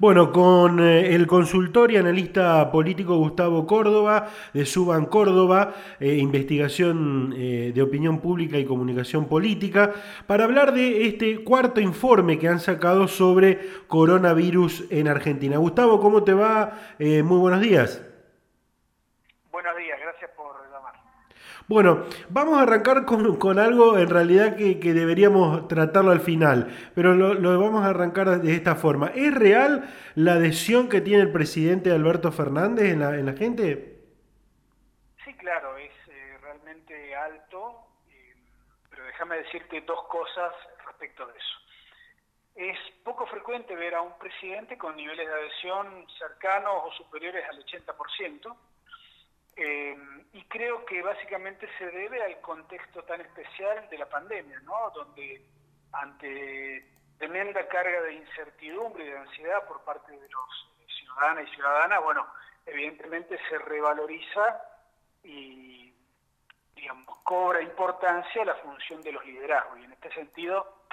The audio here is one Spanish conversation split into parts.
Bueno, con eh, el consultor y analista político Gustavo Córdoba, de Suban Córdoba, eh, investigación eh, de opinión pública y comunicación política, para hablar de este cuarto informe que han sacado sobre coronavirus en Argentina. Gustavo, ¿cómo te va? muy buenos días. Bueno, vamos a arrancar con, algo en realidad que, deberíamos tratarlo al final, pero lo, vamos a arrancar de esta forma. ¿Es real la adhesión que tiene el presidente Alberto Fernández en la, en la gente? Sí, claro, es eh, realmente alto, eh, pero déjame decirte dos cosas respecto de eso. Es poco frecuente ver a un presidente con niveles de adhesión cercanos o superiores al 80%. Eh, y creo que básicamente se debe al contexto tan especial de la pandemia, ¿no? Donde ante tremenda carga de incertidumbre y de ansiedad por parte de los ciudadanos y ciudadanas, bueno, evidentemente se revaloriza y, digamos, cobra importancia la función de los liderazgos. Y en este sentido,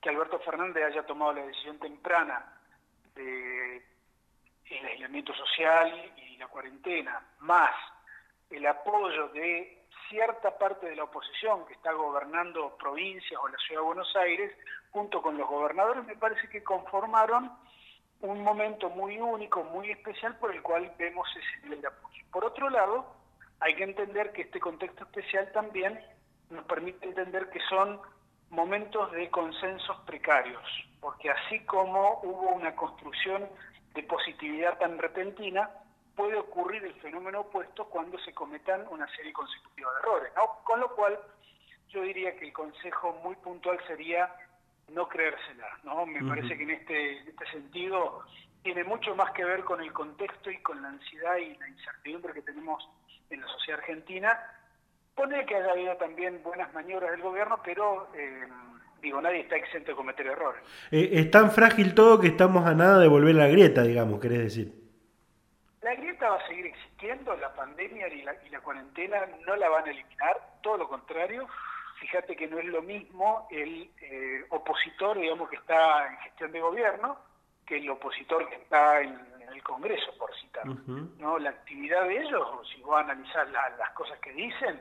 que Alberto Fernández haya tomado la decisión temprana de el aislamiento social y la cuarentena, más el apoyo de cierta parte de la oposición que está gobernando provincias o la ciudad de Buenos Aires, junto con los gobernadores, me parece que conformaron un momento muy único, muy especial por el cual vemos ese nivel de apoyo. Por otro lado, hay que entender que este contexto especial también nos permite entender que son momentos de consensos precarios, porque así como hubo una construcción de positividad tan repentina, puede ocurrir el fenómeno opuesto cuando se cometan una serie consecutiva de errores, ¿no? Con lo cual, yo diría que el consejo muy puntual sería no creérsela, ¿no? Me parece que en este, en este sentido tiene mucho más que ver con el contexto y con la ansiedad y la incertidumbre que tenemos en la sociedad argentina. Pone que haya habido también buenas maniobras del gobierno, pero eh, digo, nadie está exento de cometer errores. Eh, es tan frágil todo que estamos a nada de volver a la grieta, digamos, querés decir. La grieta va a seguir existiendo, la pandemia y la, cuarentena no la van a eliminar, todo lo contrario. Fíjate que no es lo mismo el eh, opositor, digamos, que está en gestión de gobierno, que el opositor que está en, el Congreso, por citar. ¿no? La actividad de ellos, si vos analizás las cosas que dicen,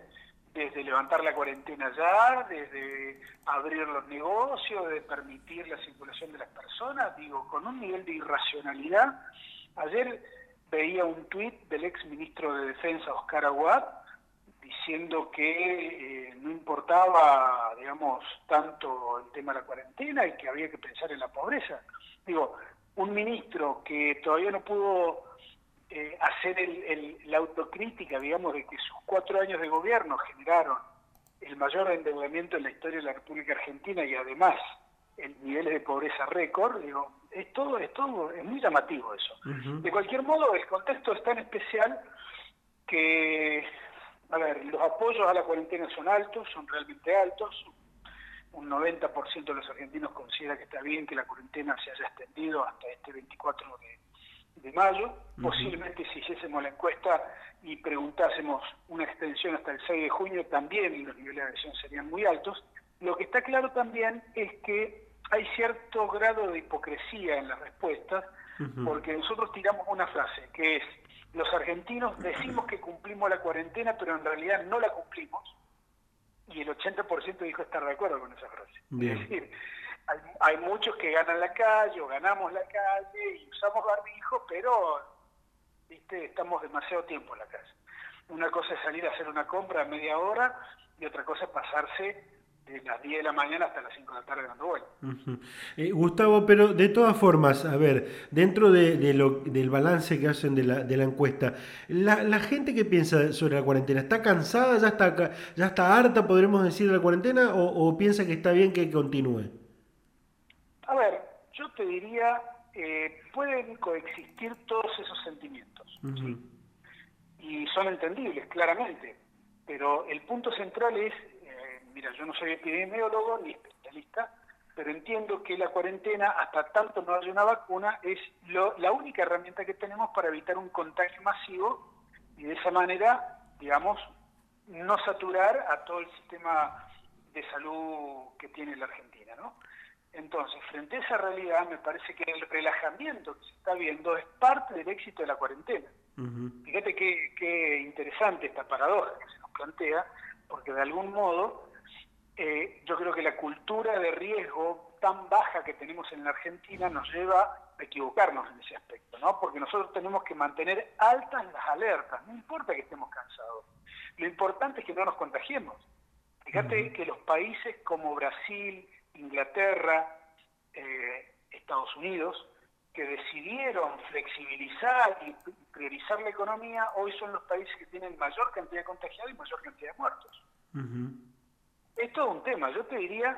desde levantar la cuarentena ya, desde abrir los negocios, de permitir la circulación de las personas, digo, con un nivel de irracionalidad. Ayer veía un tuit del ex ministro de Defensa, Oscar Aguad, diciendo que eh, no importaba, digamos, tanto el tema de la cuarentena y que había que pensar en la pobreza. Digo, un ministro que todavía no pudo eh, hacer la autocrítica, digamos, de que sus cuatro años de gobierno generaron el mayor endeudamiento en la historia de la República Argentina y además en niveles de pobreza récord, digo, es todo, es todo, es muy llamativo eso. De cualquier modo, el contexto es tan especial que, a ver, los apoyos a la cuarentena son altos, son realmente altos. Un 90% de los argentinos considera que está bien que la cuarentena se haya extendido hasta este 24 de, mayo. Posiblemente si hiciésemos la encuesta y preguntásemos una extensión hasta el 6 de junio, también los niveles de adhesión serían muy altos. Lo que está claro también es que hay cierto grado de hipocresía en las respuestas, porque nosotros tiramos una frase, que es, los argentinos decimos que cumplimos la cuarentena, pero en realidad no la cumplimos, y el 80% dijo estar de acuerdo con esa frase. Es decir, hay, muchos que ganan la calle o ganamos la calle y usamos barbijo, pero ¿viste? estamos demasiado tiempo en la calle. Una cosa es salir a hacer una compra a media hora y otra cosa es pasarse de las 10 de la mañana hasta las 5 de la tarde dando vueltas. Eh, Gustavo, pero de todas formas, a ver, dentro de, lo, del balance que hacen de la, de la encuesta, la, gente que piensa sobre la cuarentena, ¿está cansada, ya está, ya está harta, podremos decir, de la cuarentena, o, piensa que está bien que continúe? A ver, yo te diría, eh, pueden coexistir todos esos sentimientos, y son entendibles, claramente, pero el punto central es mira, yo no soy epidemiólogo ni especialista, pero entiendo que la cuarentena, hasta tanto no haya una vacuna, es la única herramienta que tenemos para evitar un contagio masivo y de esa manera, digamos, no saturar a todo el sistema de salud que tiene la Argentina, ¿no? Entonces, frente a esa realidad, me parece que el relajamiento que se está viendo es parte del éxito de la cuarentena. Fíjate qué, qué, interesante esta paradoja que se nos plantea, porque de algún modo eh, yo creo que la cultura de riesgo tan baja que tenemos en la Argentina nos lleva a equivocarnos en ese aspecto, ¿no? Porque nosotros tenemos que mantener altas las alertas, no importa que estemos cansados. Lo importante es que no nos contagiemos. Fíjate que los países como Brasil, Inglaterra, eh, Estados Unidos, que decidieron flexibilizar y priorizar la economía, hoy son los países que tienen mayor cantidad de contagiados y mayor cantidad de muertos. Es todo un tema. Yo te diría,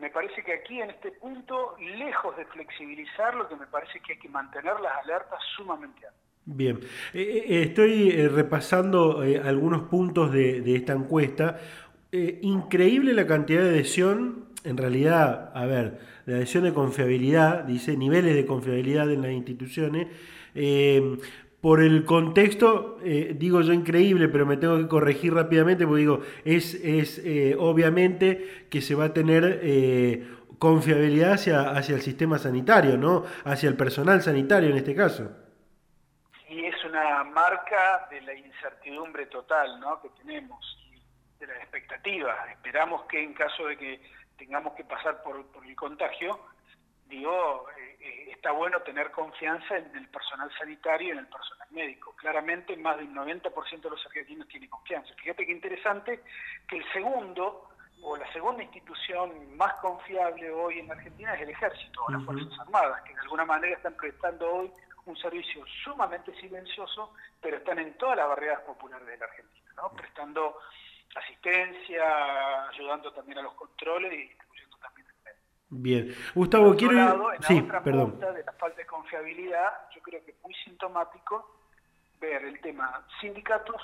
me parece que aquí en este punto, lejos de flexibilizar, lo que me parece que hay que mantener las alertas sumamente altas. Bien, eh, eh, estoy repasando algunos puntos de, de esta encuesta. increíble la cantidad de adhesión en realidad, a ver, la adhesión de confiabilidad, dice niveles de confiabilidad en las instituciones, eh, por el contexto, eh, digo yo increíble, pero me tengo que corregir rápidamente porque digo, es, es eh, obviamente que se va a tener confiabilidad hacia, hacia el sistema sanitario, ¿no? Hacia el personal sanitario en este caso. Y es una marca de la incertidumbre total, ¿no? Que tenemos, de las expectativas. Esperamos que en caso de que tengamos que pasar por, el contagio, digo, eh, eh, está bueno tener confianza en el personal sanitario y en el personal médico. Claramente más del 90% de los argentinos tienen confianza. Fíjate qué interesante que el segundo o la segunda institución más confiable hoy en Argentina es el ejército o las Fuerzas Armadas, que de alguna manera están prestando hoy un servicio sumamente silencioso, pero están en todas las barreras populares de la Argentina, ¿no? prestando asistencia, ayudando también a los controles y distribuyendo también el medio. Bien. Gustavo, quiero... Lado, en sí, otra perdón. de la falta de confiabilidad, yo creo que es muy sintomático ver el tema sindicatos,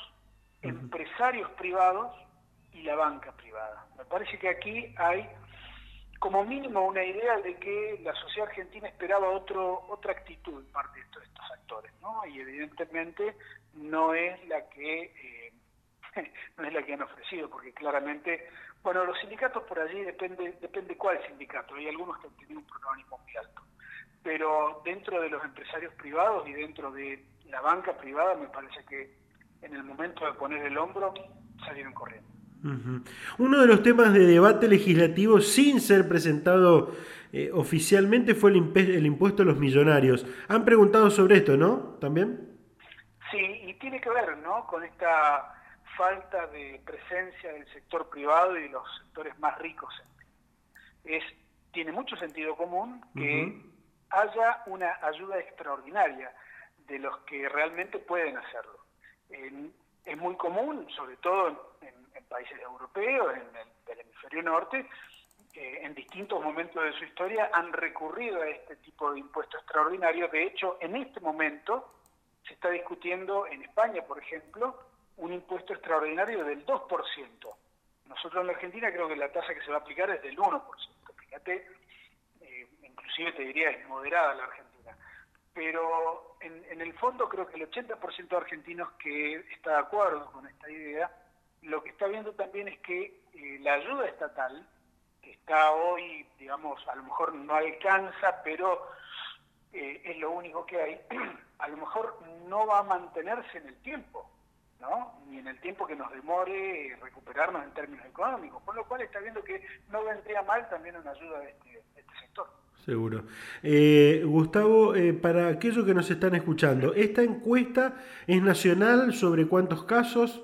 empresarios privados y la banca privada. Me parece que aquí hay como mínimo una idea de que la sociedad argentina esperaba otro, otra actitud en parte de estos, estos actores, ¿no? Y evidentemente no es la que eh, no es la que han ofrecido, porque claramente, bueno, los sindicatos por allí depende, depende cuál sindicato, hay algunos que han tenido un protagonismo muy alto, pero dentro de los empresarios privados y dentro de la banca privada me parece que en el momento de poner el hombro salieron corriendo. Uno de los temas de debate legislativo sin ser presentado eh, oficialmente fue el, el, impuesto a los millonarios. Han preguntado sobre esto, ¿no? ¿También? Sí, y tiene que ver, ¿no? Con esta falta de presencia del sector privado y de los sectores más ricos. Es, tiene mucho sentido común que haya una ayuda extraordinaria de los que realmente pueden hacerlo. es muy común, sobre todo en, países europeos, en el, hemisferio norte, eh, en distintos momentos de su historia han recurrido a este tipo de impuestos extraordinarios. De hecho, en este momento se está discutiendo en España, por ejemplo, un impuesto extraordinario del 2%. Nosotros en la Argentina creo que la tasa que se va a aplicar es del 1%. Fíjate, eh, inclusive te diría es moderada la Argentina. Pero en, el fondo creo que el 80% de argentinos que está de acuerdo con esta idea, lo que está viendo también es que eh, la ayuda estatal, que está hoy, digamos, a lo mejor no alcanza, pero eh, es lo único que hay, a lo mejor no va a mantenerse en el tiempo ni en el tiempo que nos demore recuperarnos en términos económicos, por lo cual está viendo que no vendría mal también una ayuda de este, este sector. Seguro. Eh, Gustavo, eh, para aquellos que nos están escuchando, ¿esta encuesta es nacional sobre cuántos casos?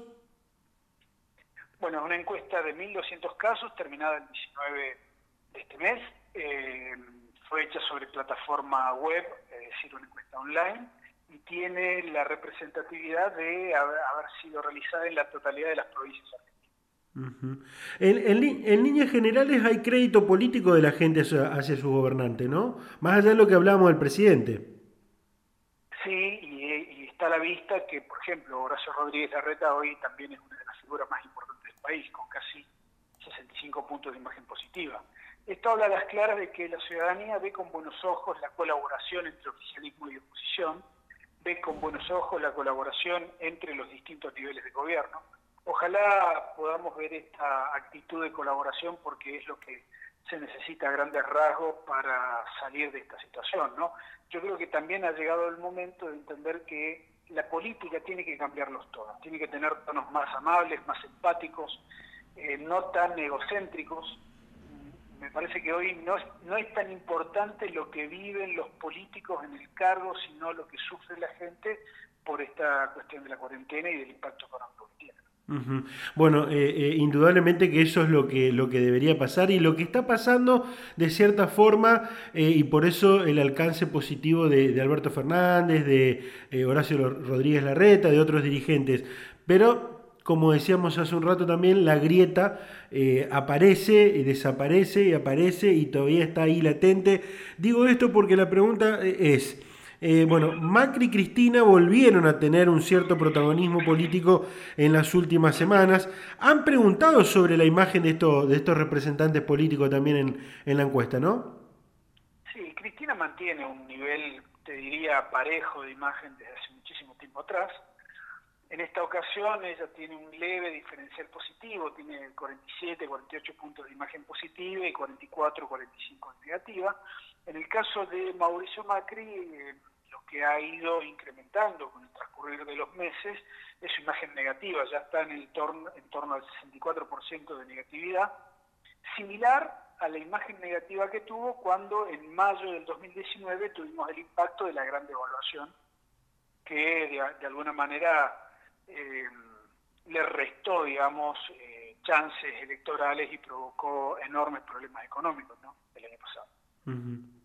Bueno, es una encuesta de 1.200 casos, terminada el 19 de este mes. Eh, fue hecha sobre plataforma web, es decir, una encuesta online y tiene la representatividad de haber, sido realizada en la totalidad de las provincias argentinas. en, líneas generales hay crédito político de la gente hacia, su gobernante, ¿no? Más allá de lo que hablábamos del presidente. Sí, y, está a la vista que, por ejemplo, Horacio Rodríguez Larreta hoy también es una de las figuras más importantes del país, con casi 65 puntos de imagen positiva. Esto habla a las claras de que la ciudadanía ve con buenos ojos la colaboración entre oficialismo y oposición, ve con buenos ojos la colaboración entre los distintos niveles de gobierno. Ojalá podamos ver esta actitud de colaboración porque es lo que se necesita grandes rasgos para salir de esta situación, ¿no? Yo creo que también ha llegado el momento de entender que la política tiene que cambiar los tonos, tiene que tener tonos más amables, más empáticos, eh, no tan egocéntricos. Me parece que hoy no es, no es tan importante lo que viven los políticos en el cargo, sino lo que sufre la gente por esta cuestión de la cuarentena y del impacto económico que tiene. Bueno, eh, eh, indudablemente que eso es lo que, lo que debería pasar y lo que está pasando de cierta forma eh, y por eso el alcance positivo de, Alberto Fernández, de Horacio Rodríguez Larreta, de otros dirigentes. Pero, como decíamos hace un rato también, la grieta aparece y desaparece y aparece y todavía está ahí latente. Digo esto porque la pregunta es... Eh, bueno, Macri y Cristina volvieron a tener un cierto protagonismo político en las últimas semanas. Han preguntado sobre la imagen de, estos de estos representantes políticos también en, en la encuesta, ¿no? Sí, Cristina mantiene un nivel, te diría, parejo de imagen desde hace muchísimo tiempo atrás. En esta ocasión ella tiene un leve diferencial positivo, tiene 47, 48 puntos de imagen positiva y 44, 45 negativa. En el caso de Mauricio Macri, eh, lo que ha ido incrementando con el transcurrir de los meses es su imagen negativa, ya está en, el torno, en torno al 64% de negatividad, similar a la imagen negativa que tuvo cuando en mayo del 2019 tuvimos el impacto de la gran devaluación, que de, alguna manera eh, le restó, digamos, eh, chances electorales y provocó enormes problemas económicos ¿no? el año pasado.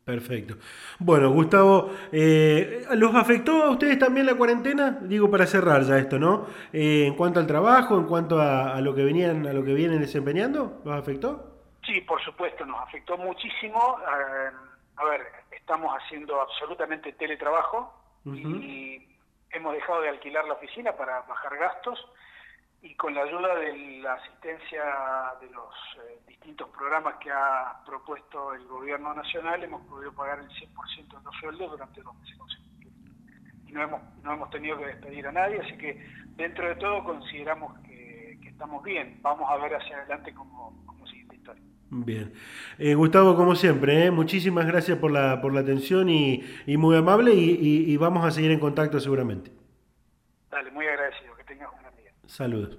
Perfecto. Bueno, Gustavo, eh, ¿los afectó a ustedes también la cuarentena? Digo para cerrar ya esto, ¿no? Eh, en cuanto al trabajo, en cuanto a, lo que venían, a lo que vienen desempeñando, ¿los afectó? Sí, por supuesto, nos afectó muchísimo. Eh, a ver, estamos haciendo absolutamente teletrabajo y hemos dejado de alquilar la oficina para bajar gastos y con la ayuda de la asistencia de los eh, distintos programas que ha propuesto el gobierno nacional, hemos podido pagar el 100% de los sueldos durante dos meses consecutivos. Y no hemos, no hemos tenido que despedir a nadie, así que dentro de todo consideramos que, estamos bien. Vamos a ver hacia adelante cómo, cómo sigue esta historia. Bien. Eh, Gustavo, como siempre, eh, muchísimas gracias por la, por la atención y, y muy amable y, y vamos a seguir en contacto seguramente. Dale, muy agradecido. Que tengas un Saludos.